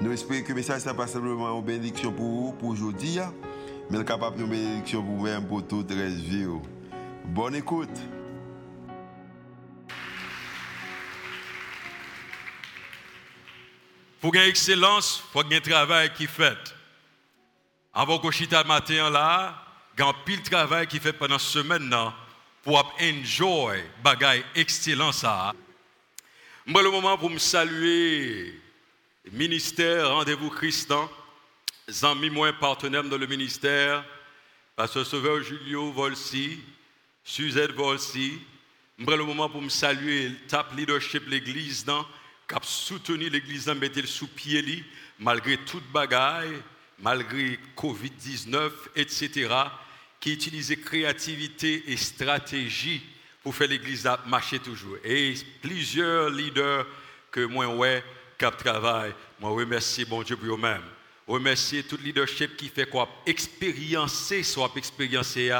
Nous espérons que le message n'est pas simplement une bénédiction pour vous, pour aujourd'hui, hein. mais capable de bénédiction pour vous-même, pour toute la vie. Oh. Bonne écoute. Pour gagner excellence, il faut gagner travail qui fait. Avant je le matin là, il y a un pile travail qui fait pendant cette semaine là, pour enjoy bagaille excellence. Moi, le moment pour me saluer ministère Rendez-vous Christian, amis moi partenaires dans le ministère, Pasteur Sauveur Julio Volsi, Suzette Volsi, je le moment pour me saluer top leadership l'église qui a soutenu l'église dans mettre sous pied malgré toute bagaille, malgré Covid-19, etc., qui utilisait créativité et stratégie pour faire l'église marcher toujours. Et plusieurs leaders que moi, ouais, cap travail. Moi, remercie bon Dieu pour eux-mêmes. Remercie tout leadership qui fait quoi? Expériencer, soit expériencer.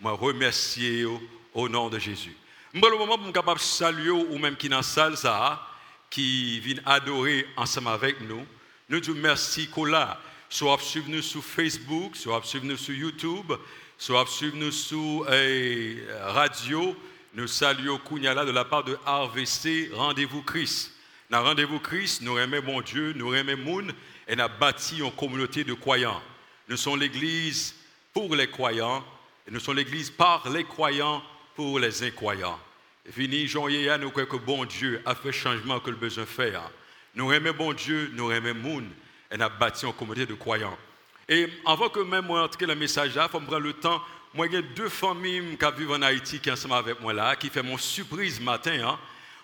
Moi, remercie au nom de Jésus. Moi, le moment suis capable saluer ou même qui dans la salle, ça, qui vient adorer ensemble avec nous, nous disons merci Kola. Soit suivre nous sur Facebook, soit suivre nous sur YouTube, soit suivre nous sur eh, radio. Nous saluons Kounyala de la part de RVC Rendez-vous Christ. Dans rendez-vous Christ, nous aimons mon Dieu, nous aimons Moun et nous avons bâti une communauté de croyants. Nous sommes l'église pour les croyants et nous sommes l'église par les croyants pour les incroyants. Fini, Jean nous croyons que bon Dieu a fait changement que le besoin faire. Nous aimons bon Dieu, nous aimons Moun et nous avons bâti une communauté de croyants. Et avant que même moi entre le message là, il faut me prendre le temps. Moi, a deux familles qui vivent en Haïti qui sont ensemble avec moi là, qui font mon surprise matin. Hein.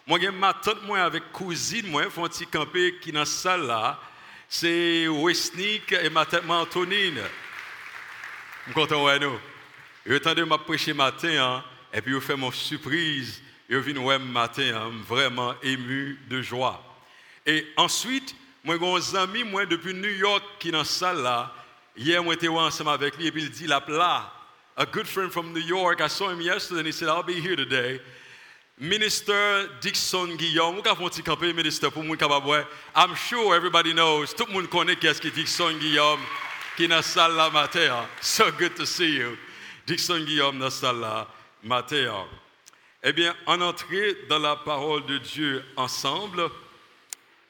Moi, j'ai ma tante moi avec cousine, moi, font petit camper qui dans la salle là. C'est Westnick et ma tante Antonine. Je suis content, ouais, nous. Je de m'a prêcher matin, hein, et puis je fais mon surprise. Je viens ouais matin, hein, vraiment ému de joie. Et ensuite, moi, j'ai un ami, moi, depuis New York, qui dans la salle là. Hier, moi, j'étais ensemble avec lui, et puis il dit là, là, a good friend from New York. I saw him yesterday, and he said, I'll be here today. Minister Dixon Guillaume, vous avez un petit campé ministre pour moi capable I'm sure everybody knows, tout le monde connaît qui est Dixon Guillaume qui est dans la salle matin. So good to see you. Dixon Guillaume dans la salle. Eh bien, en entrée dans la parole de Dieu ensemble,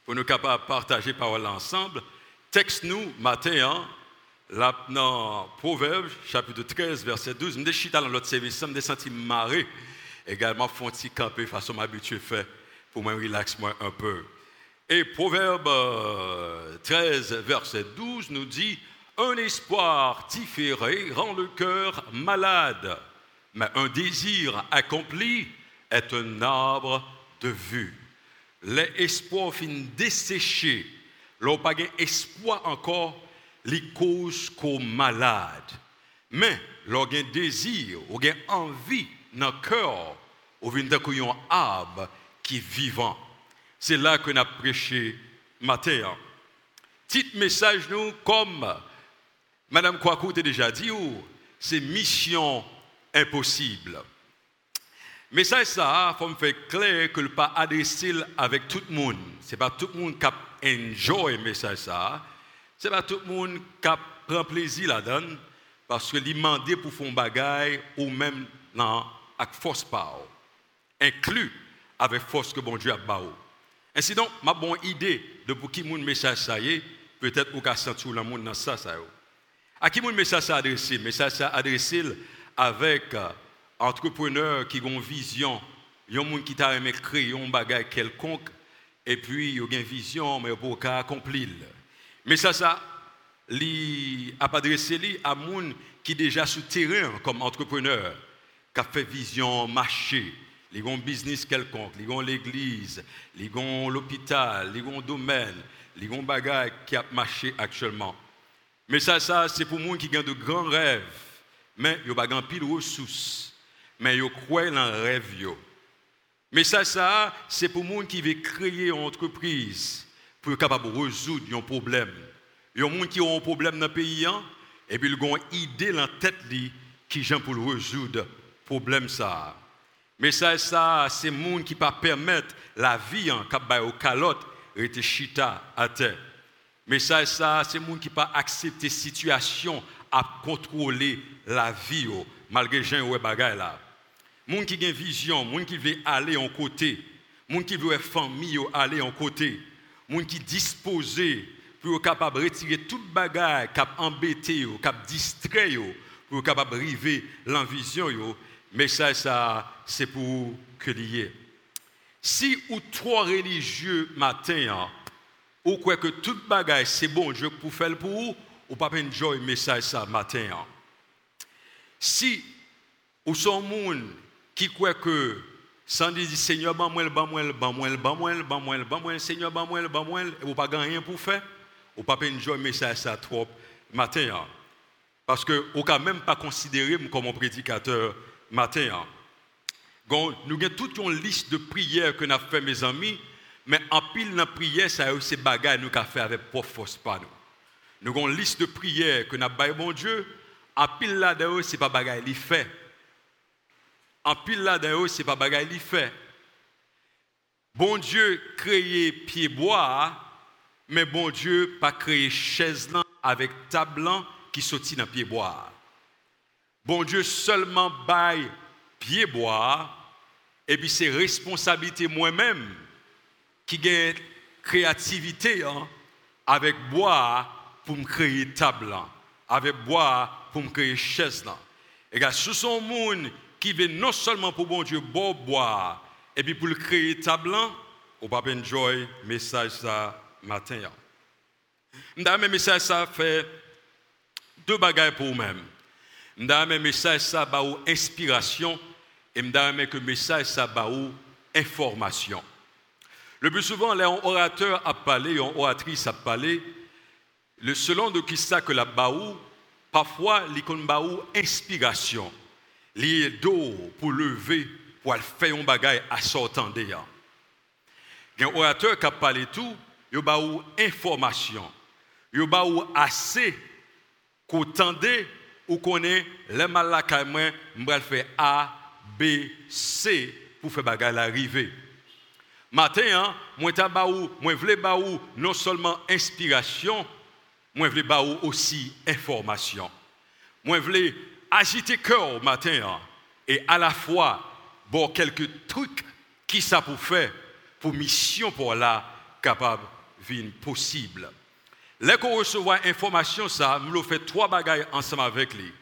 pour nous capables de partager la parole ensemble, texte-nous matin, là, dans Proverbes, chapitre 13, verset 12. Je me suis dans l'autre service, je me suis senti marrer également font petit camper façon m'habituer fait pour me relaxer un peu. Et Proverbe 13, euh, verset 12 nous dit Un espoir différé rend le cœur malade, mais un désir accompli est un arbre de vue. L'espoir fin desséché, l'on pas espoir encore, les causes qu'au malade. Mais l'on désir, ou envie dans le cœur, au vient un arbre qui est vivant. C'est là que nous avons prêché matin. Petit message, nous, comme Madame Kouakou a déjà dit, c'est mission impossible. Mais ça, il faut me faire clair que le pas adressé avec tout le monde. Ce n'est pas tout le monde qui a enjoy message ça. Ce n'est pas tout le monde qui prend plaisir là-dedans parce que demandé pour faire un bagaille ou même non, avec force power inclus avec force que bon Dieu a baou. Ainsi donc, ma bonne idée de pour qui mon message ça y est, peut-être ou qu'à sentir le monde dans ça ça À qui mon message ça adressé? Message ça adressé avec euh, entrepreneurs qui ont une vision, un monde qui t'a aimé créer un bagage quelconque et puis ils ont une vision mais pour accomplir. Mais ça ça li a monde qui déjà sur terrain comme entrepreneur, qui a fait vision marché, ils ont business quelconque, ils ont l'église, ils ont l'hôpital, ils ont domaine, ils ont un bagage qui a marché actuellement. Mais ça, ça c'est pour moi qui ont de grands rêves. Mais ils n'ont pas pile ressources. Mais ils croient dans le rêve. Mais ça, ça, c'est pour moi qui veut créer une entreprise pour être capable de résoudre un problème. Il y des gens qui ont un problème dans le pays, hein, et puis ils ont une idée dans la tête qui vient pour résoudre le problème. Ça. Mais ça, c'est gens qui ne permettre la vie en hein, au calotte rester chita à terre. Mais ça, c'est gens qui pas accepter situation à contrôler la vie, malgré gens qui ont là. Gens qui ont une vision, gens qui veulent aller en côté, gens qui veulent famille aller en côté, gens qui sont disposés pour capable de retirer toute a embêté, qui a distrait, pour capable arriver l'envision. Mais ça, c'est pour que lié. Si ou trois religieux matin, hein, ou quoi que toute bagarre c'est bon Dieu pour faire pour vous, ou pas enjoy message ça matin. Hein. Si ou sont monde qui croit que sans dire Seigneur ban moi ban moi ban moi Seigneur ban moi et vous pas rien pour faire, ou pas enjoy message ça trop matin. Hein. Parce que ou quand même pas considérer comme un prédicateur matin. Nous avons toute une liste de prières que nous avons fait, mes amis, mais en pile dans prière, ça c'est bagages nous avons fait avec force pas nous. Nous avons une liste de prières que nous avons fait, mon Dieu, en pile là-dedans, ce n'est pas bagaille li fait. En pile là-dedans, ce n'est pas bagaille li fait. Bon Dieu créé pied bois, mais bon Dieu pas créé chaise avec table qui sortit dans pied bois. Bon Dieu seulement baille pied bois et puis c'est responsabilité moi-même qui gagne créativité hein, avec bois pour me créer table, avec bois pour me créer chaise. Et là, ce sont monde qui veut non seulement pour bon Dieu boire et puis pour le créer table, on va enjoy message ça matin. M'dame message ça fait deux bagages pour vous-même. M'dame message ça ba inspiration et me que message ça information. Le plus souvent, les orateurs a parlé, les oratrices a parlé, le selon de qui ça que la baou, parfois l'icône baou inspiration, lié d'eau pour lever, pour faire un bagage à sortant déjà. Un orateur qui a parlé tout, il baou information, il baou assez qu'on tendait ou est les malaka moi, faire A, B, C pour faire bagarre l'arrivée. Matin, moi baou, moi baou non seulement inspiration, moi aussi information. Moi voulais agiter cœur matin et à la fois bon quelques trucs qui ça pour faire pour mission pour la capable vie possible. Là qu'on reçoit information ça, nous fait trois bagailles ensemble avec lui.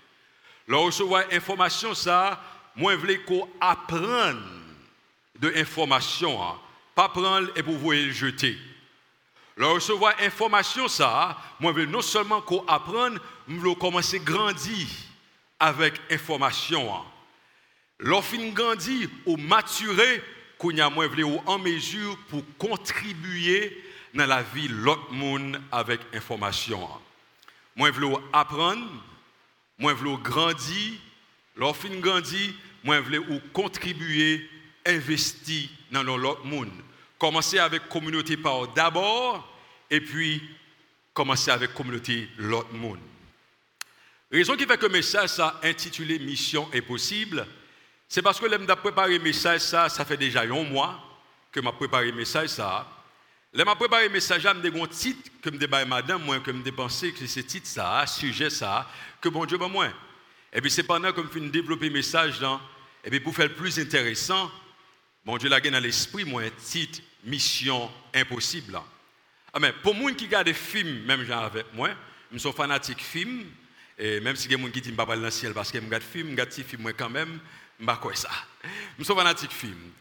Là recevoir information ça, moi, je qu'on apprenne de l'information, hein. pas prendre et pour vous le jeter. Le recevoir information, ça, moi, je non seulement qu'on apprenne, je veux commencer à grandir avec information. Hein. Lorsqu'on grandit ou maturer, qu'on a moins en mesure pour contribuer dans la vie de l'autre monde avec information. Moi, je veux apprendre, je veux grandir. Lorsqu'on grandit, moi, je voulais contribuer, investir dans l'autre monde. Commencer avec la communauté par d'abord, et puis commencer avec la communauté l'autre monde. Raison qui fait que le message ça intitulé Mission est possible, c'est parce que l'homme préparé le message ça, ça fait déjà un mois que m'a préparé le message ça. Là m'a préparé message, j'ai un titre que me débat madame que me pensé que c'est titre ça, sujet ça, que bon Dieu ben moi. Et puis c'est pendant que je développer message dans et puis pour faire le plus intéressant, bon Dieu l'a gagné dans l'esprit, moi, un titre, Mission Impossible. Ah, mais pour moi qui regarde des films, même genre avec moi, je suis fanatique de films, et même si des je ne pas le ciel parce que je regarde des films, je regarde des films, moi quand même, je ne sais pas ça. Je suis fanatique de films.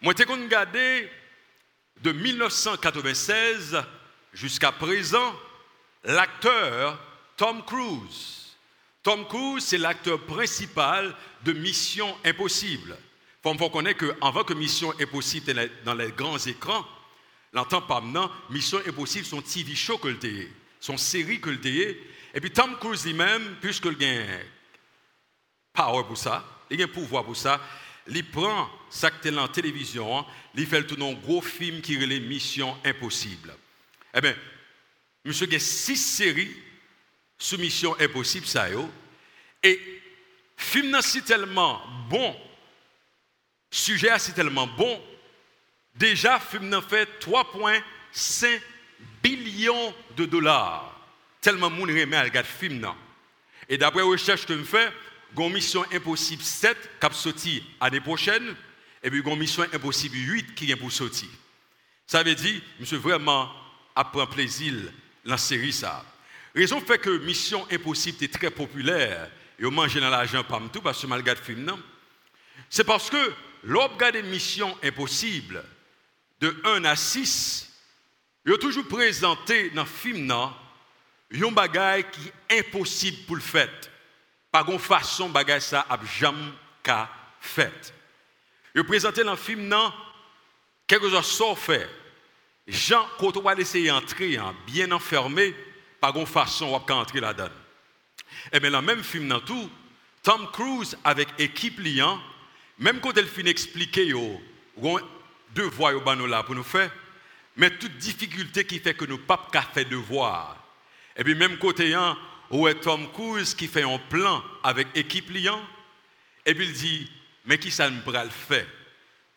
Moi, j'ai regardé de 1996 jusqu'à présent l'acteur Tom Cruise. Tom Cruise, c'est l'acteur principal de Mission Impossible. Il faut connaître qu'avant que Mission Impossible dans les grands écrans, l'entend pas maintenant, Mission Impossible, son TV show que le son série que le Et puis Tom Cruise lui-même, puisque il a power pour ça, il a pouvoir pour ça, il prend ça que la télévision, il fait tout un gros film qui est Mission Impossible. Eh bien, monsieur a six séries sous Mission Impossible, ça et film c'est tellement bon, sujet c'est tellement bon, déjà film fait 3,5 billions de dollars. Tellement moun remet à regarder film Et d'après recherche que je fais, une mission impossible 7 qui sorti l'année prochaine et puis une mission impossible 8 qui vient pour sortir. Ça veut dire monsieur vraiment apprend plaisir dans la série ça. Raison fait que mission impossible est très populaire et on mange dans l'argent pas tout parce que mal regarde film non? C'est parce que l'on regarde mission impossible de 1 à 6 il a toujours présenté dans le film non, un bagage qui est impossible pour le faire. Par une façon, bagage ça a jamais fait. Il a présenté dans le film non, quelque chose sans faire. Jean, quand on va essayer d'entrer hein, bien enfermé, par une façon, on va entrer là-dedans. Et bien, dans le même film, dans tout, Tom Cruise avec équipe liant, même quand elle finit d'expliquer, deux voies là pour nous faire, mais toute difficulté qui fait que nous pas faire devoir. Et puis même côté où est Tom Cruise qui fait un plan avec équipe liant, et puis il dit, mais qui ça nous le faire?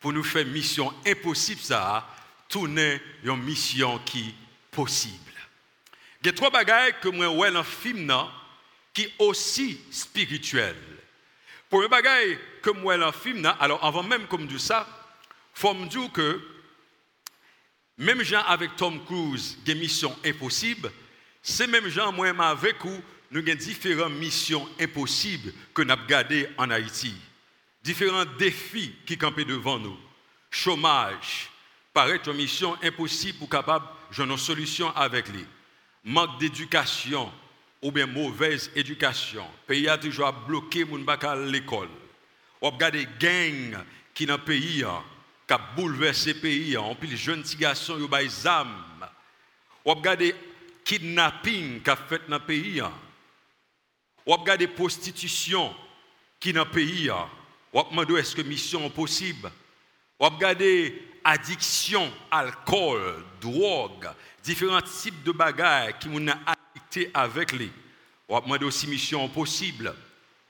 Pour nous faire mission impossible ça, tourner une mission qui possible. Il y a trois bagages que moi ouais dans le film qui aussi spirituel. Pour les bagages que moi dans le film alors avant même comme dit ça, faut me dire que même gens avec Tom Cruise, des missions impossibles, c'est même gens, moi, avec vous, nous avons différentes missions impossibles que nous avons gardées en Haïti. Différents défis qui campent devant nous. Chômage, paraît une mission impossible pour capable de une solution avec lui. Manque d'éducation ou bien mauvaise éducation. Le pays a toujours bloqué mon à l'école. On regarde des gangs qui dans le pays qui bouleversé le pays. On pile jeunes petits garçons qui ont des armes. On regarde kidnapping qu'a fait dans le pays. On regarde des prostitution qui dans le pays. On demande est-ce que mission est possible? On regarde addiction, alcool, drogue, différents types de bagages qui m'ont addicté avec les. On demande aussi mission possible.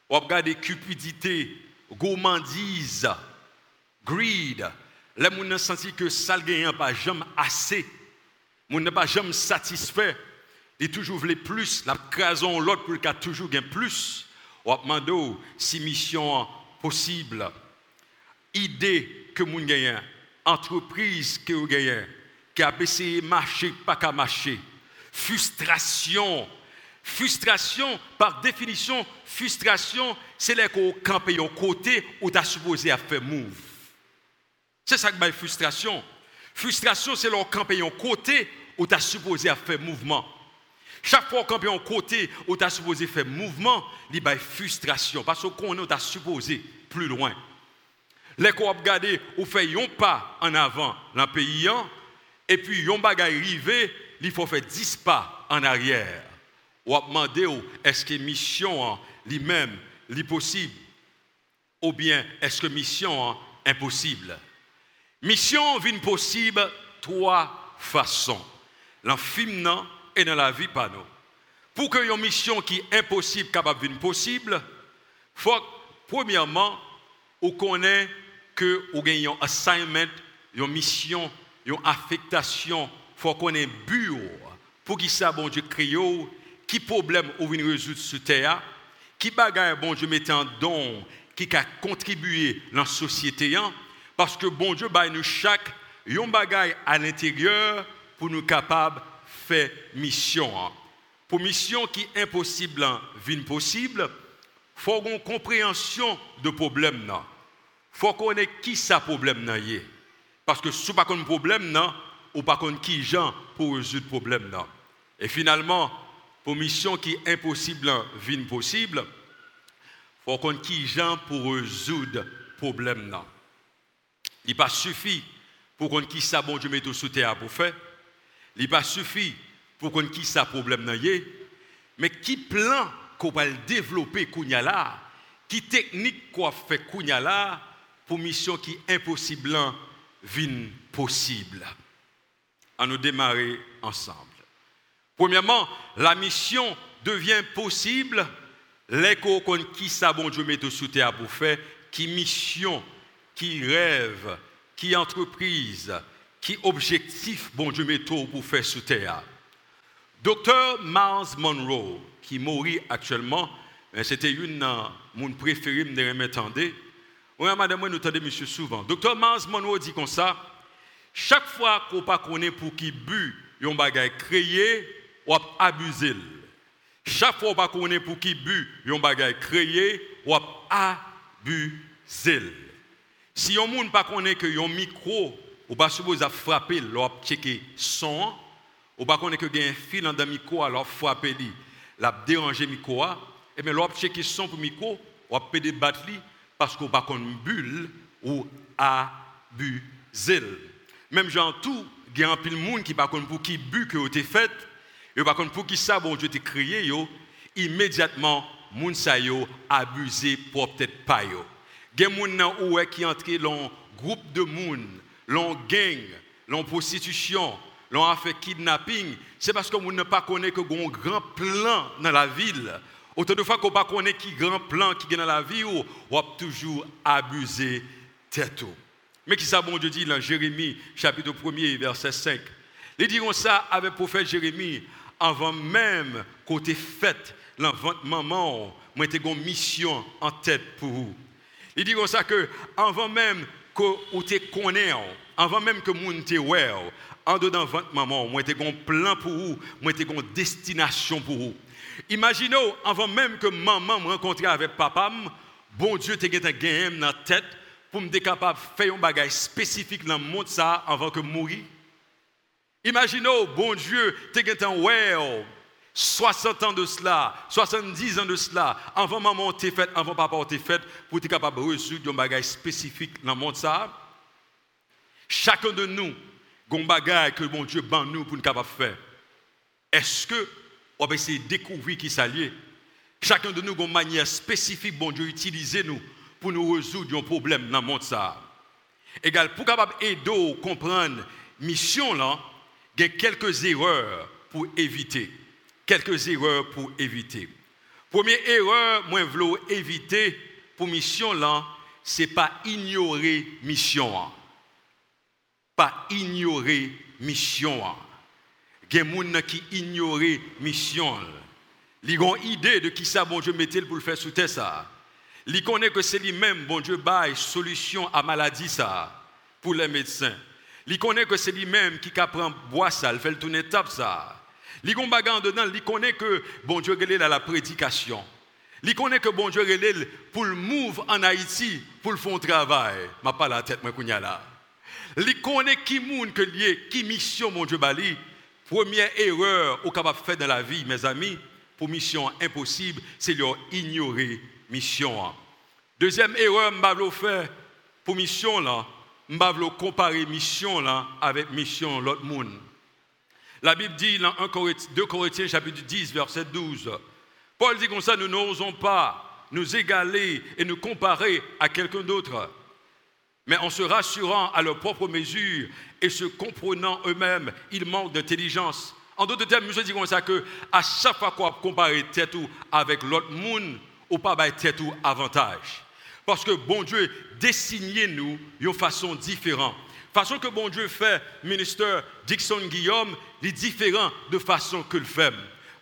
On regarde cupidité, gourmandise, greed, les gens senti que ça n'a pas jamais assez. Moun n'a pas jamais satisfait. Il toujours voulu plus. La crason l'autre pour qu'il toujours gain plus. On demande si mission possible. Idée que moun gagne, entreprise que vous gagne, qui a essayé de marcher, pas qu'à marcher. Frustration. Frustration, par définition, frustration, c'est là qu'on campe un côté où tu as supposé à faire move. C'est ça qui m'a frustration. Frustration, c'est leur camper un côté où tu supposé faire mouvement. Chaque fois qu'on un côté où tu as supposé faire mouvement, il y a frustration. Parce qu'on est supposé plus loin. Les qu'on regardé ou fait un pas en avant dans le pays, et puis un bagage arrivé, il faut faire 10 pas en arrière. Ou demander est-ce que mission lui-même est possible? Ou bien est-ce que mission est impossible? Mission vient possible trois façons. Dans film et dans la vie pas Pour que une mission qui est impossible capable de possible, faut premièrement on connaît que vous avez un assignment, une mission, une affectation, faut qu'on ait bureau. Pour qui ça bon Dieu crée, qui problème vous venez résoudre sur terre, qui bagaille bon Dieu mettait en don, qui a contribué dans la société parce que bon Dieu, bah, nous chaque un bagage à l'intérieur pour nous capables de faire mission. Hein. Pour mission qui est impossible, hein, vie possible, il faut une compréhension de problème. Il faut qu'on ait qui ça problème. Parce que si pas un problème, non, ou pas qui gens pour résoudre problème. Et finalement, pour mission qui est impossible, vie possible, il faut qu'on qui gens pour résoudre problème. Il pas suffi pour qu'on qui ça bon Dieu mette sous pour faire. Il pas suffi pour qu'on qui ça problème nan Mais qui plan qu'on va développer Kounya là, qui technique qu'on fait Kounya là pour mission qui impossible vine possible? À nous démarrer ensemble. Premièrement, la mission devient possible l'écho qui ça bon Dieu met sous pour faire, qui mission, qui rêve, qui entreprise, qui objectif bon Dieu met pour faire sous terre. Docteur Miles Monroe, qui mourit actuellement, euh, c'était une de mon préféré de m'entendre. Oui, madame, nous entendons souvent. Docteur Miles Monroe dit comme ça, chaque fois qu'on pas connaît pour qui but, un bagage créé, ou abusé. Chaque fois qu'on connaît pour qui but, un bagage créé, ou abusé. Si on ne pas connaît que un micro, ou pas supposé frapper, ou checker son, ou pas connaît que un fil dans le micro, alors frapper lui, la déranger micro, et bien l'on checker son pour micro, ou peut débattre parce qu'on pas connaît bulle ou abusé. Même gens tout, a un pile monde qui pas pour qui but que été fait, et pas pour qui ça bon Dieu t'a créé yo, immédiatement moun sa yo abusé pour peut-être pas yo. Gen moun nan ou qui entré dans groupe de moun, dans gang, dans prostitution, dans fait kidnapping, c'est parce que moun ne pas connaît que un grand plan dans la ville. Autant de fois qu'on pas connaît qui grand plan qui est dans la vie ou on toujours abusé tête mais qui ça, bon Dieu dit dans Jérémie, chapitre 1er, verset 5. Ils diront ça avec le prophète Jérémie, avant même qu'on ait fait l'envente maman, moi j'ai une mission en tête pour vous. Ils diront ça que avant même que vous te avant même que vous te well, en dedans votre maman, moi j'ai un plan pour vous, moi j'ai une destination pour vous. Imaginez, avant même que maman me rencontre avec papa, bon Dieu t'a gagné dans la tête pour me capable de faire un bagage spécifique dans le monde avant que mourir. Imaginez, bon Dieu, as un 60 ans de cela, 70 ans de cela, avant maman t'es fait, avant papa t'es fait, pour être capable de résoudre un bagage spécifique dans le monde ça. Chacun de nous, un bagage que bon Dieu ban nous pour nous capable faire. Est-ce que on va essayer de découvrir qui s'allie? Chacun de nous a une manière spécifique, bon Dieu, utiliser nous pour nous résoudre un problème dans le monde. Ça. Égal, pour capable aider comprendre mission là, il y a quelques erreurs pour éviter. Quelques erreurs pour éviter. Première erreur, moi je veux éviter pour mission là, c'est pas ignorer mission. Pas ignorer mission. Il y a des gens qui ignorent mission. Ils ont une idée de qui ça bon Dieu mettait pour le faire sous terre ça. Il connaît que c'est lui-même, bon Dieu, bail solution à maladie ça, pour les médecins. Il connaît que c'est lui-même qui prend bois ça, il fait le tourner tape ça. Il connaît dedans, il connaît que bon Dieu est dans la prédication. Il connaît que bon Dieu le move en Haïti, pour le fond travail. Ma pas la tête, moi, là. Il connaît qui monde que lié, qui mission mon Dieu bali. Première erreur capable de faire dans la vie, mes amis, pour mission impossible, c'est leur ignorer mission. Deuxième erreur, je vais faire pour mission là, je vais comparer mission là avec mission l'autre monde. La Bible dit dans 2 Corinthiens chapitre 10 verset 12. Paul dit comme ça, nous n'osons pas nous égaler et nous comparer à quelqu'un d'autre, mais en se rassurant à leur propre mesure et se comprenant eux-mêmes, ils manquent d'intelligence. En d'autres termes, je dis comme ça que à chaque fois qu'on compare tête avec l'autre monde, ou pas tête ou avantage. Parce que bon Dieu dessine nous d'une façon différente. Façon que bon Dieu fait, ministre Dixon Guillaume, est différent de façon que le fait.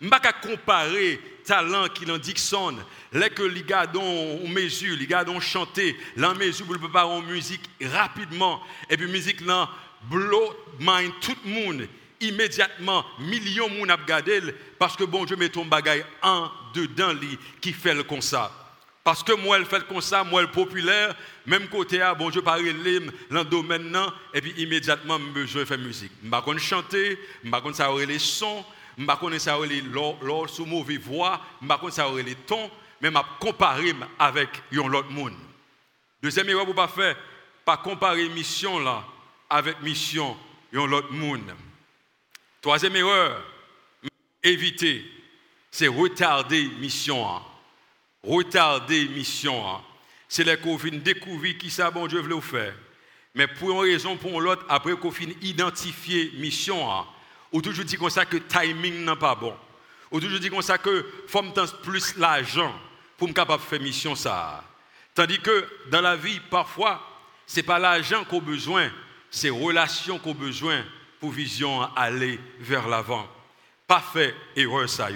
Je ne pas comparer talent qu'il en Dixon, les que les gars dont mesure, les gars chanter, la mesure pour en musique rapidement, et puis musique là, blow mind tout le monde immédiatement, millions de regardé parce que bon Dieu met ton bagage en dedans qui fait le ça. Parce que moi, elle fait comme ça, moi, elle populaire, même côté, à bon Dieu, le domaine, et puis immédiatement, je faire musique. Je ne chanter, je ne sais les sons, je ne sais pas l'or sous mauvaise voix, je ne sais les tons, mais je comparer avec l'autre monde. Deuxième erreur, pour pas faire, pas comparer mission là avec mission l'autre monde. Troisième erreur, éviter, c'est retarder mission. hein. Retarder mission. hein. C'est là qu'on finit découvrir qui ça, bon Dieu veut faire. Mais pour une raison, pour l'autre, après qu'on finit identifier mission, hein, ou toujours dit comme ça que timing n'est pas bon. Ou toujours dit comme ça que faut me plus l'argent pour me capable de faire mission ça. Tandis que dans la vie, parfois, c'est pas l'argent qu'on a besoin, c'est relation qu'on a besoin pour vision aller vers l'avant. Pas fait erreur ça.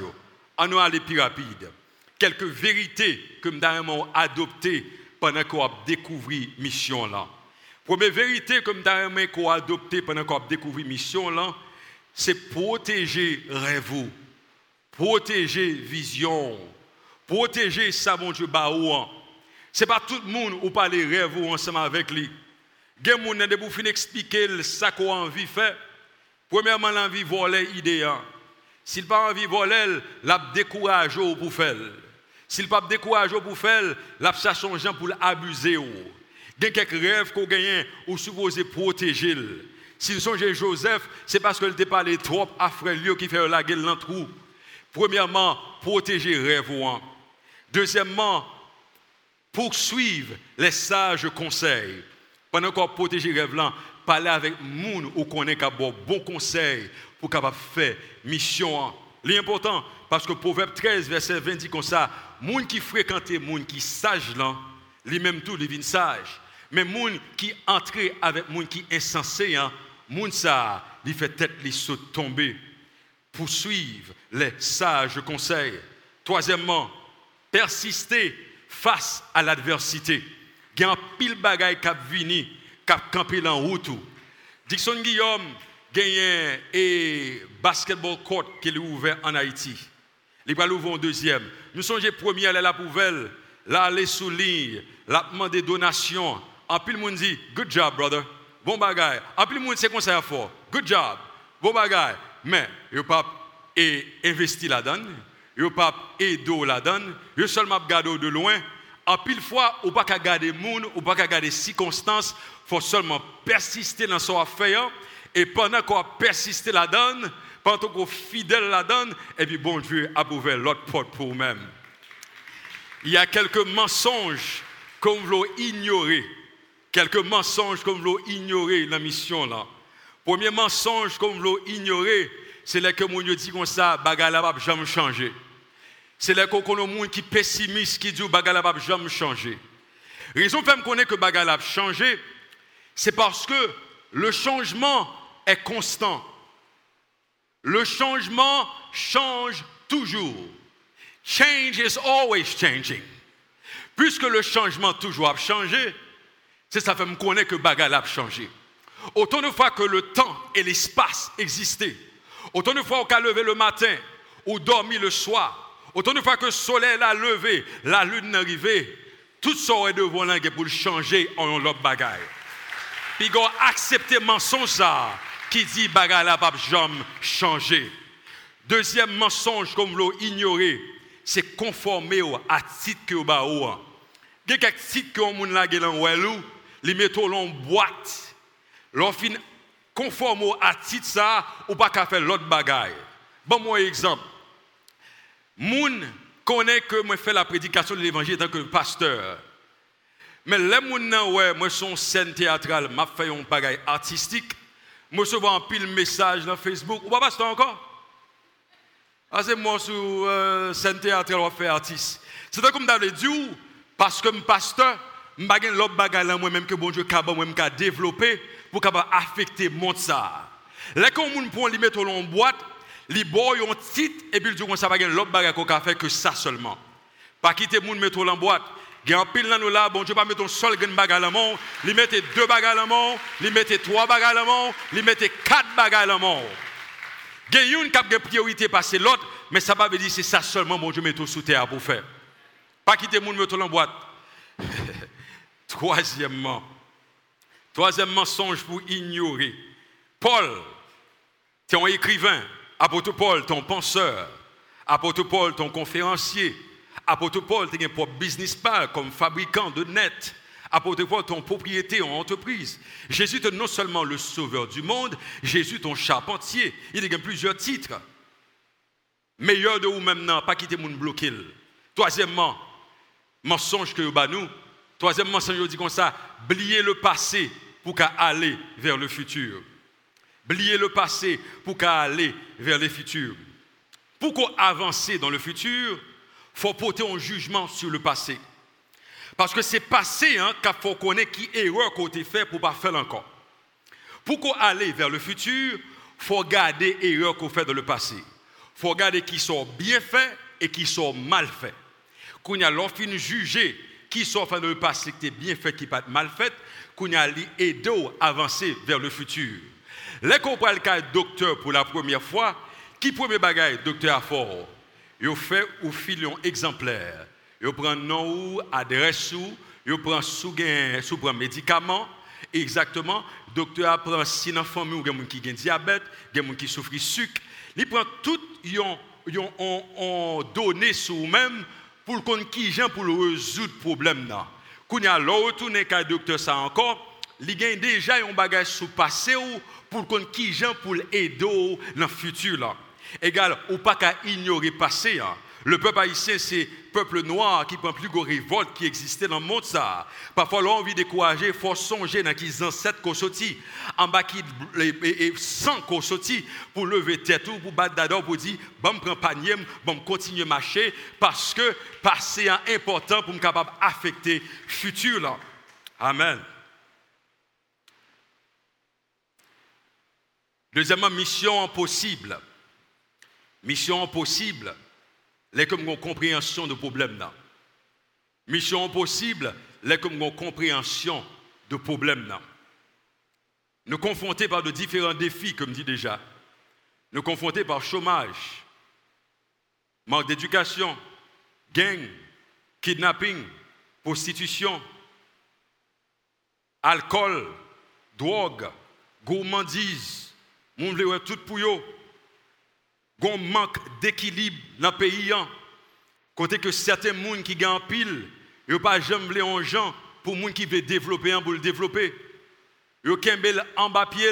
On va aller plus rapide. Quelques vérités que nous avons adoptées pendant qu'on a découvert mission là. Première vérité que nous avons adoptée pendant qu'on a découvert mission là, c'est protéger rêve, protéger vision, protéger ça mon Dieu baou. C'est pas tout le monde ou pas les rêves ensemble avec lui. A des gens qui finir expliquer ça qu'on envie faire. Premièrement, l'envie voler l'idée. hein. S'il pas envie voler, l'a décourage pour faire. S'il pas décourage pour faire, l'a cherche son gens pour l'abuser. Il y a quelques rêves qu'on gagne ou supposé protéger. S'il songe Joseph, c'est parce qu'il n'était pas les trop à qui fait la gueule dans le trou. Premièrement, protéger rêve. Deuxièmement, poursuivre les sages conseils. Pendant qu'on protège les rêves là, parler avec moun ou connaît qu'à bon conseil pour capable faire mission. L'important parce que Proverbe 13 verset 20 dit comme ça, moun qui fréquente moun qui sage là, lui-même tout devient sage. Mais moun qui entre avec moun qui insensé hein, moun ça, il fait tête saute tomber. Poursuivre les sages conseils. Troisièmement, persister face à l'adversité. Il y a un pile qui venu, qui campé en route. Dixon Guillaume gagne un basketball court qui est ouvert en Haïti. Il va l'ouvrir en deuxième. Nous sommes les premiers à la poubelle, là aller sous ligne, là demander donation. En pile monde dit good job brother. Bon bagaille. En pile monde c'est fort. Good job. Bon bagaille. Mais il pas et investi là-dedans. Il pas aider là-dedans. Il seulement regarder de loin. En pile fois, ou pas qu'à garder monde, ou pas qu'à garder circonstances, faut seulement persister dans son affaire. Et pendant qu'on persiste là-dedans, pendant qu'on fidèle là-dedans, et puis bon Dieu a ouvert l'autre porte pour vous-même. Il y a quelques mensonges qu'on veut ignorer. Quelques mensonges qu'on veut ignorer dans la mission là. Premier mensonge qu'on veut ignorer, c'est là que mon Dieu dit comme ça, bagarre là va jamais changer. C'est là qu'on connaît monde qui pessimiste qui dit bagarre là va jamais changer. Raison fait me connaître que là changer, c'est parce que le changement est constant. Le changement change toujours. Change is always changing. Puisque le changement toujours a changé, c'est ça fait me connaître que bagarre a changé. Autant de fois que le temps et l'espace existaient, autant de fois qu'on a levé le matin ou dormi le soir, autant de fois que le soleil a levé, la lune est arrivée, tout ça est devant pour le changer en l'autre bagaille. Puis accepter mensonge ça qui dit bagarre là pas jamais changer. Deuxième mensonge comme l'on ignorer, c'est conformer à titre que ba ou. Il y a quelques titres que on la gelan welou, les mettent en boîte. L'on fin conforme à titre ça ou pas qu'à faire l'autre bagaille. Bon moi exemple. Moun connaît que moi fais la prédication de l'évangile en tant que pasteur. Mais les gens ouais, moi son scène théâtrale, m'a fait un bagage artistique. Je vois un pile message dans Facebook. Ou pas pasteur encore? Ah, c'est moi sur euh, scène théâtrale on artiste. C'est comme d'avais dit parce que pasteur, je n'ai l'autre bagage là moi même que bon Dieu même développer pour affecter monde ça. Quand on prend mettre en boîte, li boy un titre et puis il dit qu'on ça pas l'autre qu'on fait que ça seulement. Pas quitter monde mettre en boîte. Il y a un pile là nous là, bon Dieu pas mettre un seul bagage là mon, li mettre deux bagages là mon, li mettre trois bagages là mon, li mettre quatre bagages là mon. Il y a une qui a priorité passer l'autre, mais ça ne veut pas dire c'est ça seulement, bon Dieu, met tout sous terre pour faire. Pas quitter le monde, mettre en boîte. Troisièmement, troisième mensonge pour ignorer. Paul, tu es un écrivain. Apôtre Paul, ton penseur. Apôtre Paul, ton conférencier. Apôtre Paul, tu un propre business plan comme fabricant de net. Apôtre Paul, ton propriété en entreprise. Jésus est non seulement le sauveur du monde, Jésus ton charpentier. Il a plusieurs titres. Meilleur de vous-même, non, pas quitter mon bloqué. Troisièmement, mensonge que vous nous. Troisième mensonge, dit comme ça, oublier le passé pour qu'à aller vers le futur. Oublier le passé pour qu'à aller vers le futur. Pour qu'on avance dans le futur, faut porter un jugement sur le passé. Parce que c'est passé hein, qu'il faut connaître qui erreur qu'on a fait pour ne pas faire encore. Pour qu'on aille vers le futur, faut garder erreur qu'on fait dans le passé. Il faut regarder qui sont bien faits et qui sont mal faits. Quand y a l'offre juger qui sont faits dans le passé qui est bien fait, qui pas mal fait, qu'on a aidé à avancer vers le futur. Les qu'on le cas docteur pour la première fois, qui premier bagage docteur a fort, il fait ou filion exemplaire. Il prend nom ou adresse ou, il prend sous sous prend médicament exactement, docteur apprend si dans famille ou quelqu'un qui a diabète, quelqu'un qui souffre de sucre, il prend tout yon on donné sur même pour qu'on qui pour résoudre problème là. Y a retourner qu'à docteur ça encore, il a déjà un bagage sous passé ou pour qu'on qui pour aider dans futur là. Égal ou pas qu'à ignorer passé hein. Le peuple haïtien, c'est le peuple noir qui prend plus de révolte qui existait dans le monde. Ça. Parfois, l'on envie de décourager, faut songer dans qu'ils ancêtres qui sorti, en bas qui sans qu'on pour lever tête ou pour battre d'ador, pour dire, bon, prends panier, bon, continuer à marcher, parce que passé est important pour me capable d'affecter le futur. Là. Amen. Deuxièmement, mission impossible. Mission impossible les comme compréhension de problème là. Mission possible, les comme compréhension de problème là. Nous confrontés par de différents défis, comme dit déjà. Nous confrontés par chômage, manque d'éducation, gang, kidnapping, prostitution, alcool, drogue, gourmandise, mon tout pour un manque d'équilibre dans le pays. Côté que certains gens qui gagnent pile, ils ne pas jamais en gens pour les gens qui veulent développer pour le développer. Ils ont en bas pied.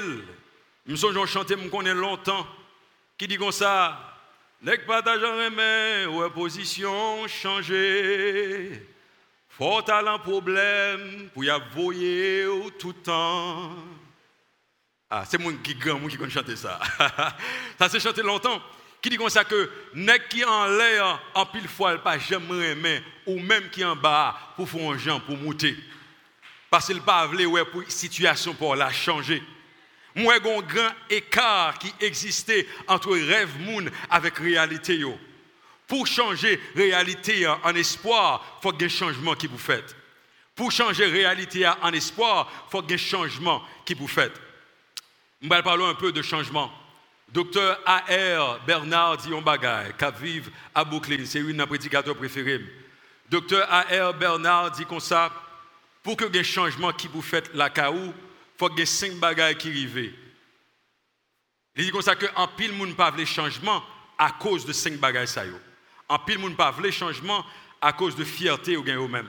Nous sommes chanté, connaissons longtemps, qui dit comme ça, n'est pas d'argent mais ou position changée. Fort talent problème pour y avoir tout le temps. Ah, c'est mon qui grand, moi qui connais chanter ça. ça s'est chanté longtemps. Qui dit comme ça que nèg qui en l'air en pile fois pas jamais aimer ou même qui en bas pour faire un gens pour monter. Parce qu'il pas voulu ouais pour situation pour la changer. Moi un grand écart qui existait entre rêve moun avec réalité yo. Pour changer réalité en espoir faut qu'il y ait un changement qui vous faites. Pour changer réalité en espoir faut qu'il y ait un changement qui vous faites on va parler un peu de changement Docteur A.R. Bernard Dion Bagay, qui vive à Brooklyn, c'est une de prédicateurs préférés. Docteur A.R. Bernard dit comme ça, pour que y ait un changement qui vous fait la caou, il faut ait cinq bagages qui arrivent. Il dit comme ça que en pile moun pas les changement à cause de cinq bagages ça En pile moun pas les changement à cause de fierté ou gain eux-mêmes.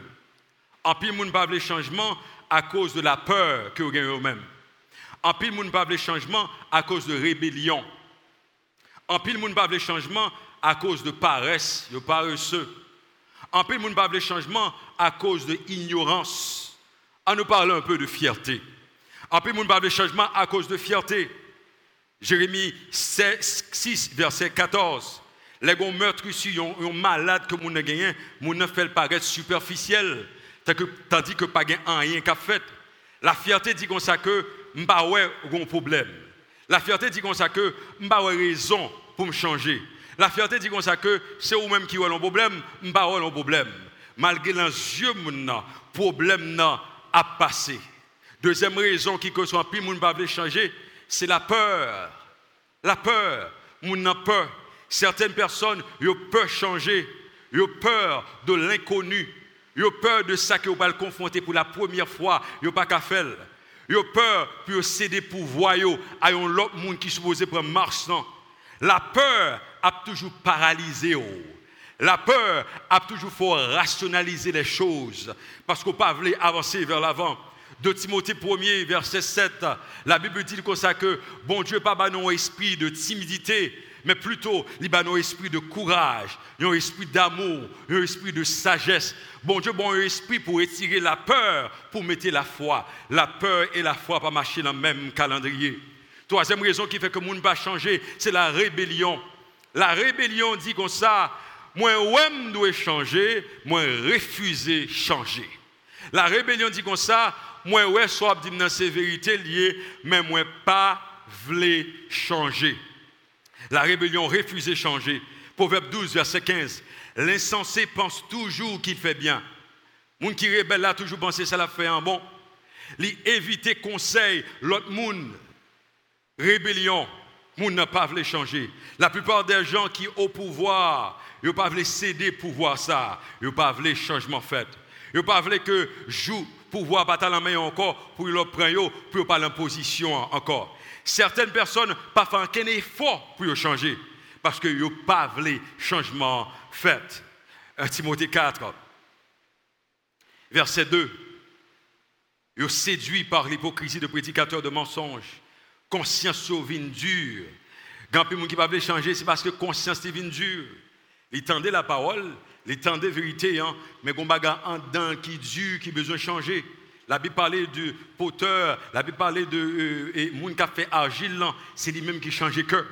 En pile moun pas les changement à cause de la peur que vous gagnez eux-mêmes. En pile, moun pas les changements à cause de rébellion. En pile, moun pas les changements à cause de paresse, de paresseux. En pile, moun pas les changements à cause de ignorance. En nous parlant un peu de fierté. En pile, moun pas les changements à cause de fierté. Jérémie 6, verset 14. Les gens meurtres ici, un malade que moun a gagné, moun a fait paraître superficiel, tandis que pas rien qu'a fait. La fierté dit comme ça que ouais un problème. La fierté dit comme ça que m'pa raison pour changer. La fierté dit comme que c'est vous même qui avez un problème, m'pa un problème. Malgré les yeux mon problème a passé. Deuxième raison qui que soit plus moun changer, c'est la peur. La peur, moun n'a peur. Certaines personnes ont peur changer, ont peur de l'inconnu, ont peur de ça qu'ils vont confronter pour la première fois, ils pas qu'à faire. Peur pour céder pouvoir à un autre monde qui supposé prendre marche. La peur a toujours paralysé. La peur a toujours fait rationaliser les choses parce qu'on ne pas avancer vers l'avant. De Timothée 1er, verset 7, la Bible dit comme ça que bon Dieu pas un esprit de timidité, mais plutôt, il a un esprit de courage, un esprit d'amour, un esprit de sagesse. Bon Dieu, bon esprit pour étirer la peur, pour mettre la foi. La peur et la foi pas marcher dans le même calendrier. Troisième raison qui fait que le monde va changer, c'est la rébellion. La rébellion dit comme ça, moi, je dois changer, moi, refuser changer. La rébellion dit comme ça, moi, ouais, soit dit dans ces vérités liées, mais moi, pas changer. La rébellion refusait changer. Proverbe 12, verset 15. L'insensé pense toujours qu'il fait bien. Moun qui rébelle là toujours penser ça l'a fait un bon. Li éviter conseil l'autre monde. Rébellion, moun n'a pas voulu changer. La plupart des gens qui au pouvoir, ils pas voulu céder pouvoir ça, ils pas voulu changement fait. Ils pas voulu que joue pouvoir battre la main encore pour le prendre pour pas l'imposition encore. Certaines personnes pas fait aucun effort pour changer? Parce que n'ont pas voulu changement fait. Euh, Timothée 4, verset 2. Ils séduit par l'hypocrisie de prédicateurs de mensonges. Conscience sovine dure. Quand qui ne changer, c'est parce que conscience est dure. Ils tendaient la parole, ils tendaient la vérité, hein, mais y a un dedans qui dure, qui besoin de changer. La Bible parlait du poteur, la Bible parlait de euh, et moun qui a fait agile, c'est lui-même qui change cœur.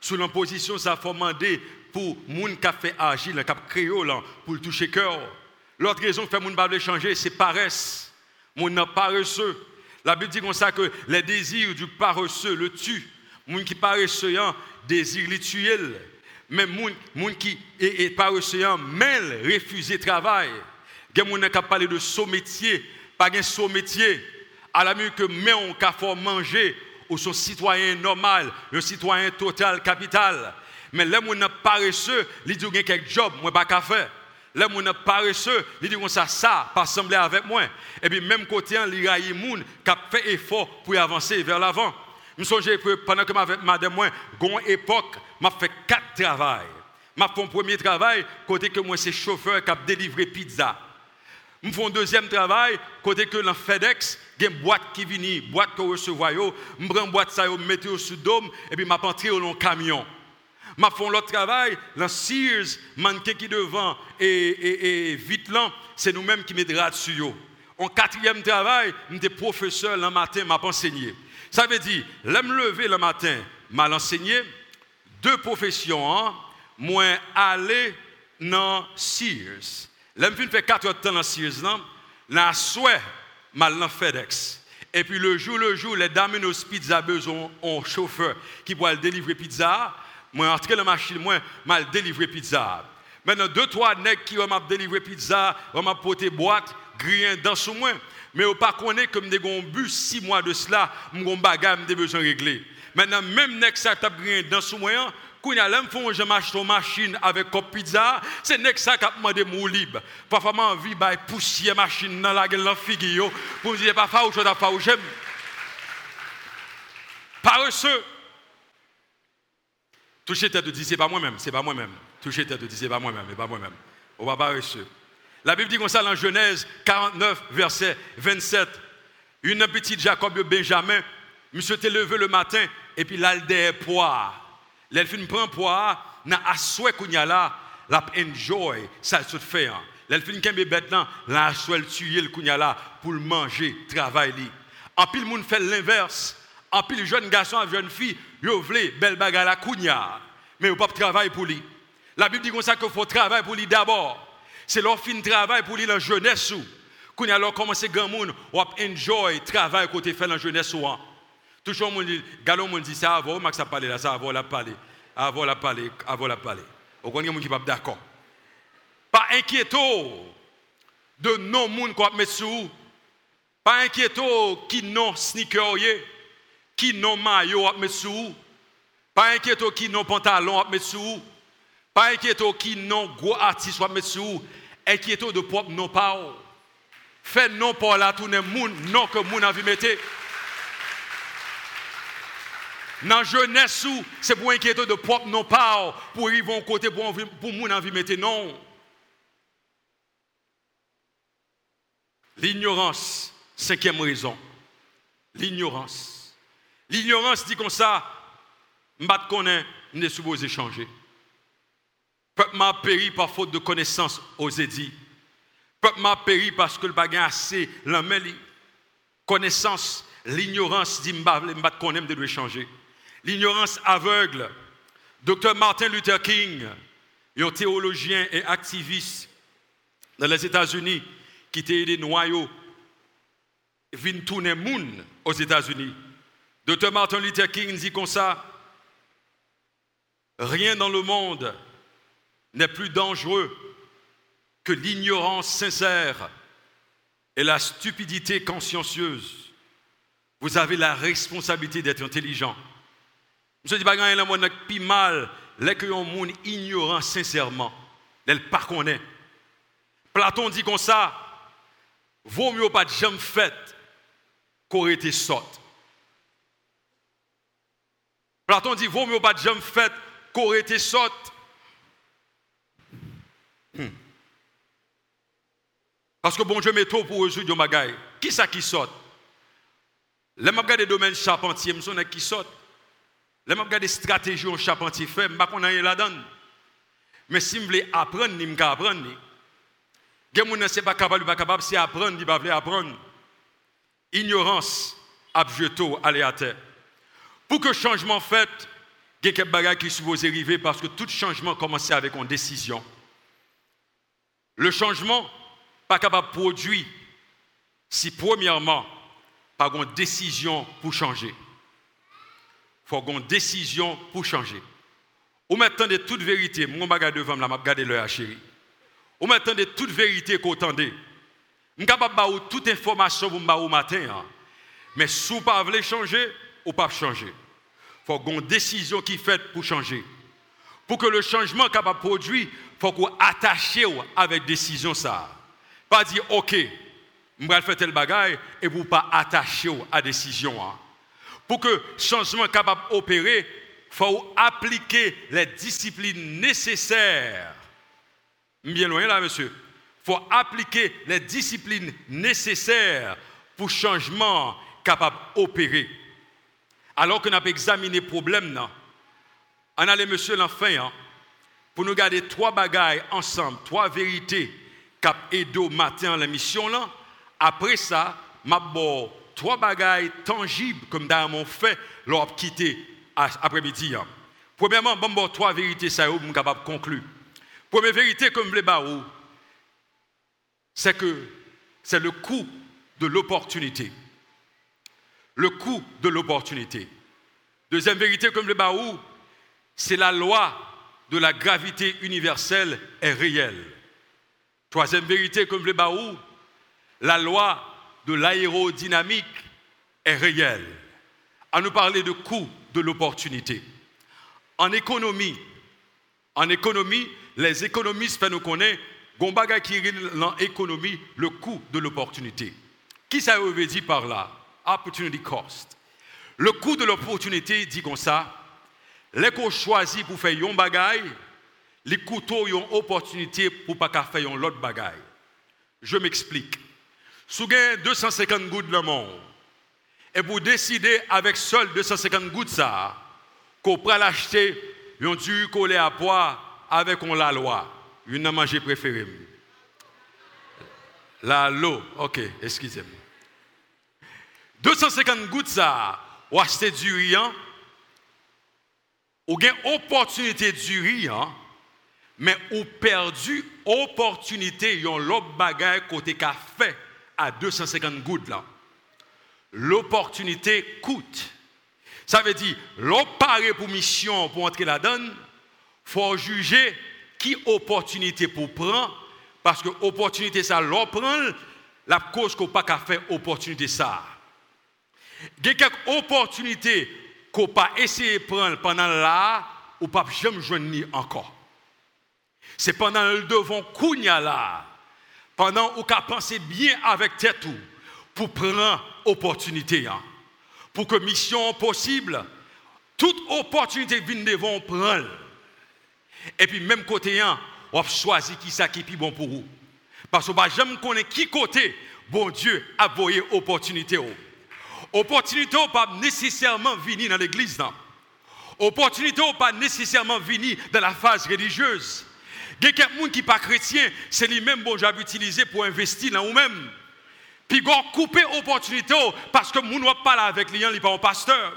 Sous l'imposition, ça a demandé pour moun qui a fait agile, qui a créé pour le toucher cœur. L'autre raison fait moun pas changer, c'est paresse. Moun n'a paresseux. La Bible dit comme ça que les désirs du paresseux le tuent. Moun qui paresseux, désir les tuer. Mais moun, moun qui est, paresseux, mêle refuser travail. Il y a qui parlé de saut métier pas un métier. À la mieux que mais on a fait manger ou son citoyen normal, un citoyen total capital. Mais là, on paresseux, il dit qu'il quelque job, moi pas qu'à faire. Là, on paresseux, il dit ça, ça, pas sembler avec moi. Et puis, même côté, il y a des gens qui fait effort pour avancer vers l'avant. Je souviens que pendant que madame, moi, une époque, m'a fait quatre travails. M'a fait un premier travail, côté que moi, c'est chauffeur qui a délivré pizza. Je fais un deuxième travail, côté que dans FedEx, il y a une boîte qui vient, une boîte que recevoir, je prends une boîte, ça, je mets au sous dôme, et puis je entrer dans le camion. Je fais l'autre travail, dans Sears, mannequin qui devant, et, et, vite là, c'est nous-mêmes qui mettons dessus. En quatrième travail, je suis professeur le matin, je enseigné. Ça veut dire, je me lever le matin, je enseigné, deux professions, hein, moi aller dans Sears. L'homme fait 4 heures de temps dans Sears, la souhait mal dans FedEx. Et puis le jour, le jour, les dames nos pizza besoin un chauffeur qui pourra délivrer pizza. Moi, entrer dans la machine, moi, mal délivrer pizza. Maintenant, deux, trois nègres qui vont délivrer pizza, vont m'apporter boîte, grillin dans sous moi. Mais on pas connaître comme des bus six mois de cela, mon bagage, des besoins réglés. Maintenant, même nègre ça tape grillin dans sous moi, quand il y a l'homme font je marche ton machine avec cop pizza, c'est nek ça qui a demandé mon libre. Parfois envie de pousser machine dans la gueule la figure pour dire pas fa ou je da fa ou j'aime. Paresseux. Toucher tête de dire c'est pas moi-même, c'est pas moi-même. Toucher tête de dire c'est pas moi-même, c'est pas moi-même. On va paresseux. La Bible dit comme ça dans Genèse 49 verset 27. Une petite Jacob Benjamin, monsieur t'est levé le matin et puis là il poire L'elfine prend poids, na aswe kounya là, la enjoy ça se fait. L'elfine kembe bête là, la aswe tuer le kounya pour manger, travail li. En pile moun fait l'inverse. En pile jeune garçon et jeune fille, yo vle belle bagarre la kounya, mais pas travail pour lui. La Bible dit comme ça qu'il faut travailler pour lui d'abord. C'est leur fin travail pour lui la jeunesse ou. Kounya alors commencer grand moun, ou enjoy travail côté fait la jeunesse ou. Toujours, mon dit, galon, mon dit, ça avant, Max a parlé là, ça avant la parler. Avant la parler, avant la parler. Au contraire, a qui pas d'accord. Pas inquiéto de non moun qu'on mettre sous. Pas inquiéto qui non sneaker qui non maillot mettre sous. Pas inquiéto qui non pantalon mettre sous. Pas inquiéto qui non gros artiste mettre sous. Inquiéto de propre non pas. Fait non pour la tourner moun non que moun a vu mettre. Dans jeunesse, c'est pour inquiéter de propre non pas, pour arriver au côté pour, pour mon envie mettre non. L'ignorance, cinquième raison. L'ignorance. L'ignorance dit comme ça, je connais n'est supposé changer. Peuple m'a péri par faute de connaissance, osé dit. Peuple m'a péri parce que le bagage assez la connaissance, l'ignorance dit m'ba connaître de changer. L'ignorance aveugle. Docteur Martin Luther King, un théologien et activiste dans les États-Unis qui était tourner monde aux États-Unis. Docteur Martin Luther King dit comme ça rien dans le monde n'est plus dangereux que l'ignorance sincère et la stupidité consciencieuse. Vous avez la responsabilité d'être intelligent. Je dis pas que le monde plus mal, les que un monde ignorant sincèrement, elle pas connaît. Platon dit comme ça, vaut mieux pas de jamais fait qu'aurait été. Platon dit vaut mieux pas de jamais fait qu'aurait été sorte. Hmm. Parce que bon Dieu met trop pour résoudre des choses. Qui ça qui sort Les m'a des domaines charpentiers, je qui sort. Les m'a des stratégies en charpentier fait, je ne sais pas là-dedans. Mais si je veux apprendre, je peux apprendre. Quelqu'un ne n'est pas capable, pas c'est apprendre, il va apprendre. Ignorance, abjeto, aller à terre. Pour que le changement fait, il y a quelques choses qui sont parce que tout changement commence avec une décision. Le changement, pas capable de produire si premièrement, pas une décision pour changer. Faut une décision pour changer. Ou maintenant de toute vérité, mon bagage devant la m'a regardé l'heure chérie. Ou maintenant de toute vérité qu'on entendez. Je suis capable de toute information pour vous matin. Hein. Mais si vous ne pas changer, ou pas changer. Il faut une décision qui faite pour changer. Pour que le changement capable de produire, faut qu'on attache avec décision ça. Pas dire OK, je vais faire tel bagaille et vous pas attacher à la décision. Pour que changement capable d'opérer, il faut appliquer les disciplines nécessaires bien loin là, monsieur. Il faut appliquer les disciplines nécessaires pour changement capable d'opérer. Alors qu'on a examiné le problème, on a les monsieur l'enfant hein, pour nous garder trois bagailles ensemble, trois vérités cap au matin la mission là. Après ça, m'a trois bagailles tangibles comme dans mon fait lors quitter après-midi. Hein. Premièrement, bon, trois vérités ça je suis capable de conclure. Première vérité comme je l'ai c'est que c'est le coût de l'opportunité. Le coût de l'opportunité. Deuxième vérité comme le baou, c'est la loi de la gravité universelle est réelle. Troisième vérité comme le baou, la loi de l'aérodynamique est réelle. À nous parler de coût de l'opportunité. En économie, en économie, les économistes nous connaissent, Gombaga qui dans l'économie, le coût de l'opportunité. Qui ça veut dire par là? Opportunity cost. Le coût de l'opportunité dit comme ça, les qu'on pour faire un bagaille, les couteaux ont opportunité pour pas faire un autre bagaille. Je m'explique. Si vous avez 250 gouttes de monde, et vous décidez avec seul 250 gouttes ça, qu'on peut l'acheter, un du à poids avec on la loi. Une a mangé préféré. La l'eau. Ok, excusez-moi. 250 gouttes ça, ou acheter du hein? ou gain opportunité du hein? mais ou perdu opportunité yon l'autre bagaille côté qu'a fait à 250 gouttes là. L'opportunité coûte. Ça veut dire, l'on pour mission pour entrer là-dedans, faut juger qui opportunité pour prendre, parce que opportunité ça, l'on la cause qu'on pas qu'à faire opportunité ça. Il y a quelques opportunités qu'on pas essayé de prendre pendant là, ou pas jamais joindre encore. C'est pendant le devant kounya là, pendant qu'on a pensé bien avec tête pour prendre opportunité. Hein. Pour que mission possible, toute opportunité vienne devant prendre. Et puis, même côté, on a choisi qui ça qui est bon pour vous. Parce que j'aime connaître qui côté, bon Dieu, a voyé opportunité. Opportunité pas nécessairement venir dans l'église. Opportunité ou pas nécessairement venir dans la phase religieuse. Il quelqu'un qui n'est pas chrétien, c'est lui-même bon j'avais utilisé pour investir dans vous-même. Puis qu'on coupe opportunité parce que nous ne pas avec lui, il n'est pas un pasteur.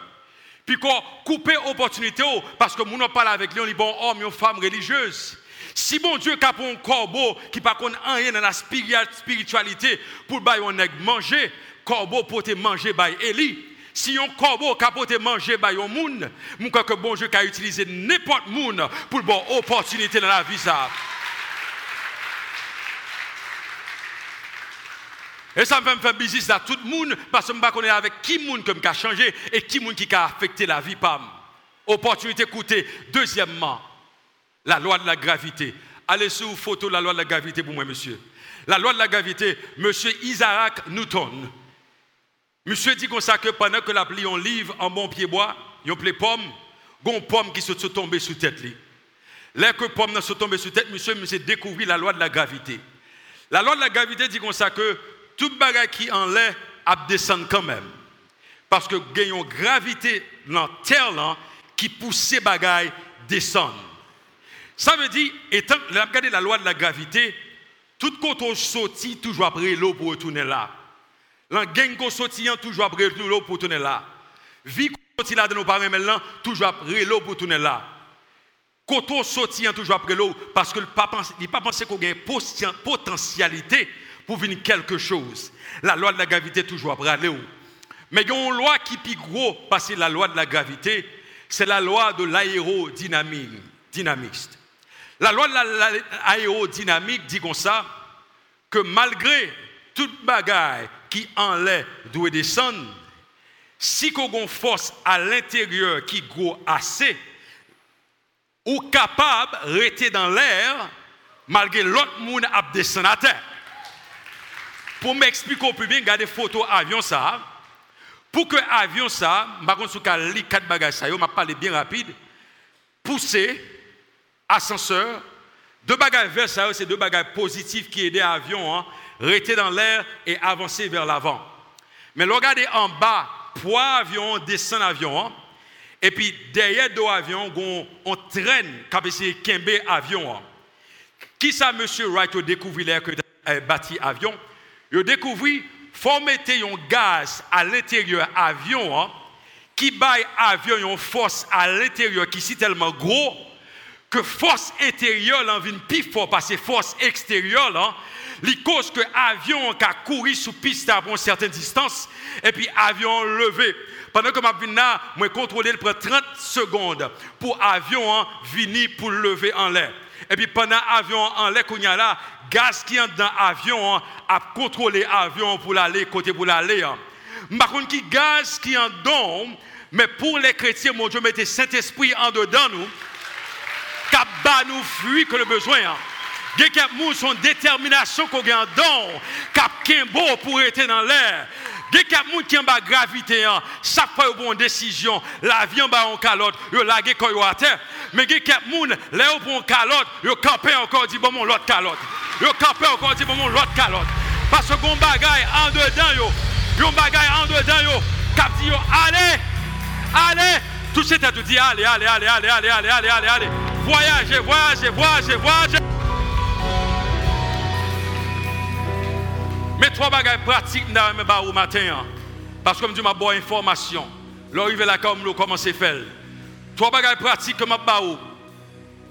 Puis qu'on coupe opportunité parce que nous ne pas avec lui, il n'est pas un homme, une femme religieuse. Si bon Dieu a un corbeau qui pas rien dans la spiritualité pour bailler manger, corbeau pour te manger Eli. Si un corbeau capote manger by un moun, mon que bon Dieu a utilisé n'importe moun pour bon opportunité dans la vie ça. Et ça me fait business à tout le monde parce que je ne pas avec qui monde qui a changé et qui monde qui a affecté la vie pam. Opportunité coûtée. Deuxièmement, la loi de la gravité. Allez sur photo la loi de la gravité pour moi monsieur. La loi de la gravité, monsieur Isaac Newton. Monsieur dit comme ça que pendant que la pluie on livre en bon pied bois, on plaît pomme, une pomme qui se tombée sous tête li. Là que pomme se tombée sous tête, monsieur monsieur découvert la loi de la gravité. La loi de la gravité dit comme ça que tout bagage qui en l'air a descendre quand même. Parce que une gravité dans terre qui pousse ces bagailles descendre. Ça veut dire, étant, regardez la loi de la gravité, tout quand on toujours après l'eau pour retourner là. La gang qu'on toujours après l'eau pour retourner là. Vie qu'on là de nos parents maintenant, toujours après l'eau pour retourner là. On sortit toujours après l'eau, parce que le papa n'a pas pensé qu'on une potentialité pour venir quelque chose. La loi de la gravité toujours après où. Mais il y a une loi qui est gros parce que la loi de la gravité, c'est la loi de l'aérodynamique. La loi de l'aérodynamique dit comme ça que malgré toute bagaille qui en l'air doit descendre, si on a une force à l'intérieur qui gros assez, ou capable de rester dans l'air malgré l'autre monde a descendu à terre. Pour m'expliquer au bien, regardez photo avion ça. Pour que avion ça, je ne sais pas quatre bagages ça, je vais parler bien rapide. Pousser, ascenseur, deux bagages vers ça, c'est deux bagages positifs qui aident l'avion à hein, rester dans l'air et avancer vers l'avant. Mais regardez en bas, poids avion, descend avion. Hein. et puis derrière deux avions, on, traîne, comme c'est Kembe avion. Hein. Qui ça, monsieur Wright, a découvert que euh, bâti avion? Ils ont découvert faut mettre un gaz à l'intérieur avion hein, qui baille avion une force à l'intérieur qui est tellement gros que force intérieure en vient plus fort parce que force extérieure les cause que avion a couru sous piste à une certaine distance et puis avion levé pendant que je viens là, je contrôler le 30 secondes pour avion hein, venir pour lever en l'air. Et puis pendant avion en l'air, là, gaz qui est dans l'avion hein, a contrôlé l'avion pour aller côté pour l'aller. Hein. Par contre, qui gaz qui est dedans, mais pour les chrétiens, mon Dieu, mettez Saint-Esprit en dedans nous, cap nous fuit que le besoin. Il y a son détermination qu'on a dedans, cap beau pour être dans l'air. Il y a quelqu'un qui a une gravité, chaque fois une bonne décision, l'avion va en calotte, il a lagé quand il à terre. Mais il y a quelqu'un, là où prend calotte, il campé encore, dit bon, mon l'autre calotte. Il campé encore, dit bon, mon l'autre calotte. Parce que bon bagaille en dedans, yo, yo bagaille en dedans, yo, cap dit yo, allez, allez, tout c'est à tout dit, allez, allez, allez, allez, allez, allez, allez, allez, allez, voyagez, voyagez, voyagez, voyagez. Mais trois bagages pratiques dans le matin. Hein. Parce que je dis, ma bonne information. L'arrivée là, comme nous commençons à faire. Trois bagages pratiques que je vous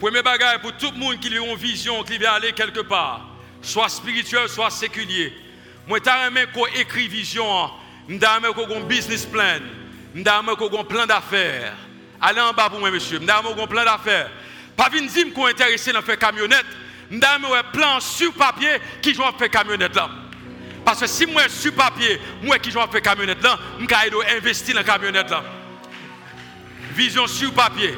Premier bagage pour tout le monde qui a une vision, qui veut aller quelque part. Soit spirituel, soit séculier. Moi, je qu'on écrit vision. Je qu'on un business plan. Je qu'on un plan d'affaires. Allez en bas pour moi, monsieur. Je qu'on un plan d'affaires. Pas venir dire qu'on est intéressé dans faire camionnette. Je un plan sur papier qui joue faire camionnette. Parce que si moi je suis papier, moi qui vais faire camionnette là, je vais investir dans la camionnette là. Vision sur papier.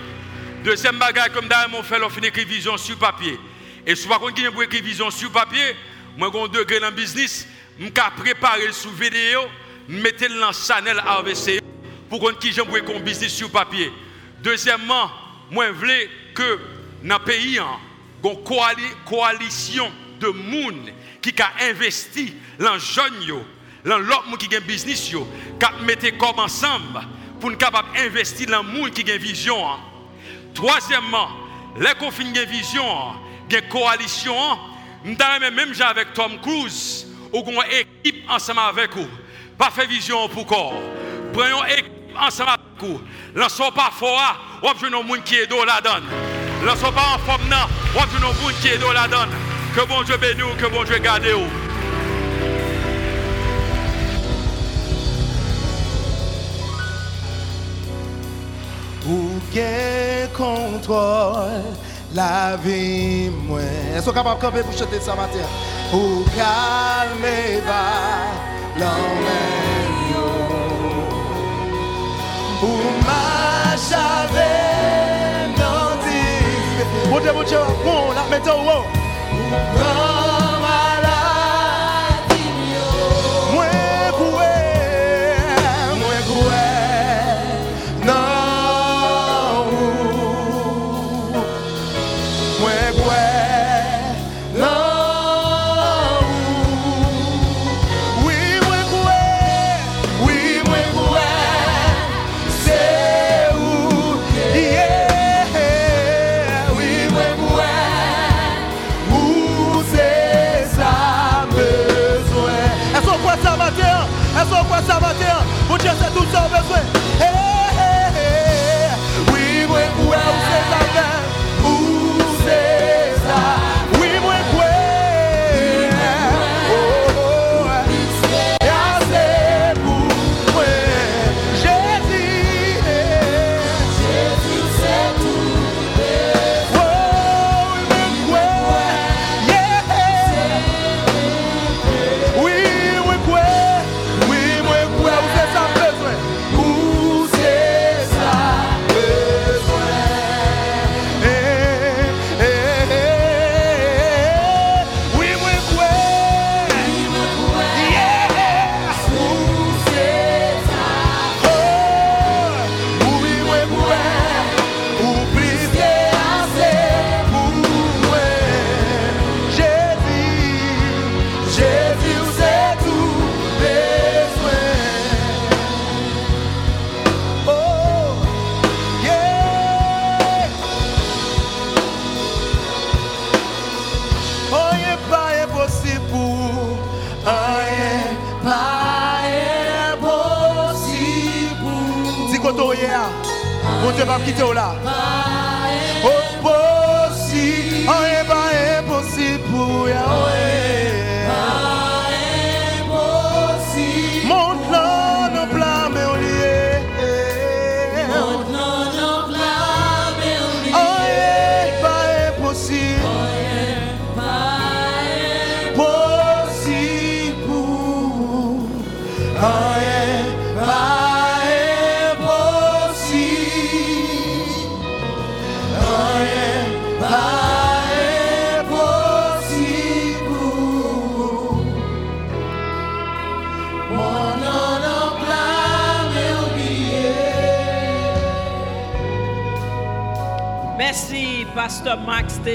Deuxième bagage, comme d'ailleurs mon fait, on finit vision sur papier. Et si vous qui pour écrire vision sur papier, moi j'ai un degré dans le business, je préparer sous vidéo, mettre dans Chanel AVC pour qu'on qui j'aime pour business sur papier. Deuxièmement, moi je veux que dans le pays, hein, une coalition de monde qui a investi dans jeunes, dans l'autre qui a un business, qui a mis comme ensemble pour nous capables d'investir dans le monde qui a une vision. Hein. Troisièmement, les confins une vision, une coalition. Nous même avec Tom Cruise, ou une équipe ensemble avec vous. Pas fait vision pour corps. Prenons une équipe ensemble avec vous. Laissons pas fort, ou avez un monde qui est dans la donne. Laissons pas en forme, ou avez un monde qui est dans la donne. Que bon Dieu bénisse, que bon Dieu garde vous. Ou gen contrôle la. Est-ce qu'on est capable de camper pour chanter ça matin? Ou calme va l'emmène yo. Ou dix. Bon Dieu, bon Dieu, bon, la mettons, wow. Comme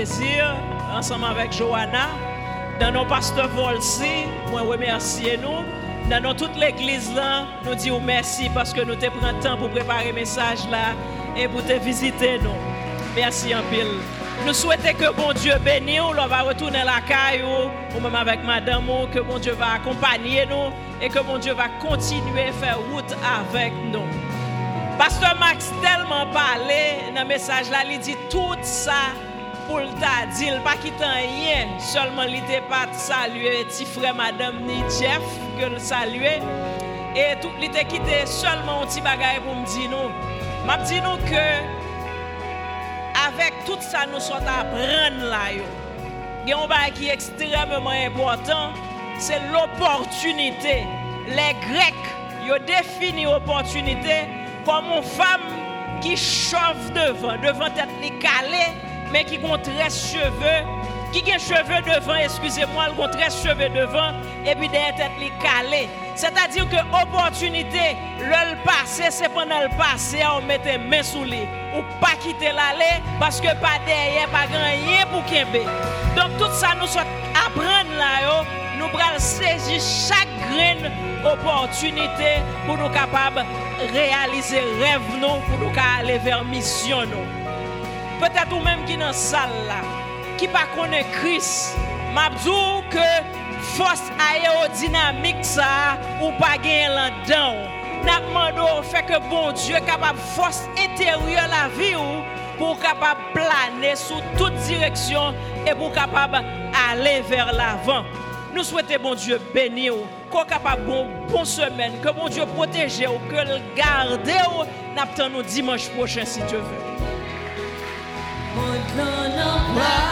Ensemble avec Johanna. Dans nos pasteurs Volsi, moi remercier nous. Dans nos- toute l'église là, nous disons merci parce que nous te prenons temps pour préparer le message là et pour te visiter nous. Merci en pile. Nous souhaitons que bon Dieu bénisse nous, on va retourner la caille ou même avec madame, que bon Dieu va accompagner nous et que bon Dieu va continuer à faire route avec nous. Pasteur Max tellement parlé dans le message là, il dit tout ça pour le dit, pas quitter rien, seulement il était pas saluer petit frère madame ni Jeff que le saluer et tout il était quitté seulement un petit bagage pour me dire nous. M'a dit nous que avec tout ça nous sommes à prendre là yo. Il y a un bagage qui est extrêmement important, c'est l'opportunité. Les Grecs, ils ont défini l'opportunité comme une femme qui chauffe devant, devant tête les mais qui ont très cheveux, qui a cheveux devant, excusez-moi, elle a très cheveux devant, et puis derrière tête les calée. C'est-à-dire que opportunité, le passé, c'est pendant le passé, on mettait main sous lui, ou pas quitter l'aller, parce que pas derrière, pas grand rien pour Kembe. Donc tout ça, nous apprendre là, nous prenons saisir chaque graine opportunité pour nous capables réaliser rêve nous, pour nous aller vers mission nous. Peut-être ou même qui dans salle là, qui pas connaît Christ, m'a que force aérodynamique ça ou pas gagner là-dedans. N'a demandé fait que bon Dieu capable force intérieure la vie ou pour capable planer sous toute direction et pour capable aller vers l'avant. Nous souhaitons, bon Dieu, bénir, qu'on capable bon, bonne semaine, que bon Dieu protège, que le garde, nous dimanche prochain si Dieu veut.